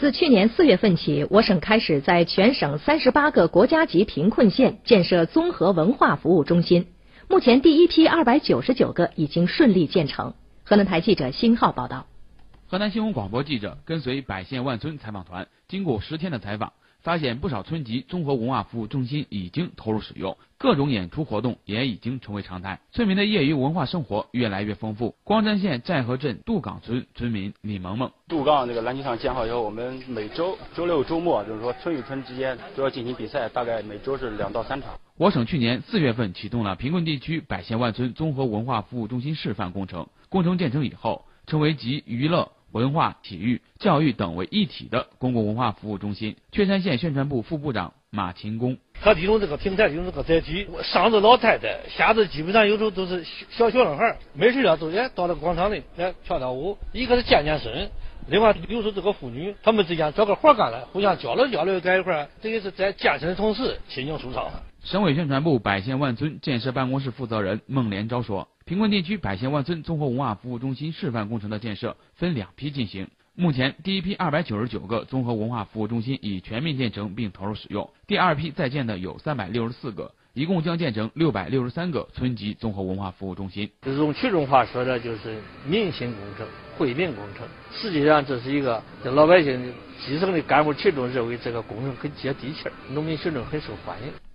自去年四月份起，我省开始在全省三十八个国家级贫困县建设综合文化服务中心。目前，第一批二百九十九个已经顺利建成。河南台记者辛浩报道。河南新闻广播记者跟随百县万村采访团，经过十天的采访。发现不少村级综合文化服务中心已经投入使用，各种演出活动也已经成为常态，村民的业余文化生活越来越丰富。光山县寨河镇杜岗村村民李萌萌：杜岗这个篮球场建好以后，我们每周周六周末就是说村与村之间都要进行比赛，大概每周是两到三场。我省去年四月份启动了贫困地区百县万村综合文化服务中心示范工程，工程建成以后，成为集娱乐。文化、体育、教育等为一体的公共文化服务中心。确山县宣传部副部长马勤工，他利用这个平台，利用这个载体，上至老太太，下至基本上有时候都是小小男孩，没事了都哎到那个广场里来跳跳舞，一个是健健身，另外有时候这个妇女她们之间找个活干了，互相交流交流在一块儿，这也是在健身的同时心情舒畅。省委宣传部百县万村建设办公室负责人孟连昭说。贫困地区百县万村综合文化服务中心示范工程的建设分两批进行，目前第一批二百九十九个综合文化服务中心已全面建成并投入使用，第二批在建的有三百六十四个，一共将建成六百六十三个村级综合文化服务中心。这种群众话说的就是民心工程、惠民工程，实际上这是一个这老百姓、基层的干部群众认为这个工程很接地气，农民群众很受欢迎。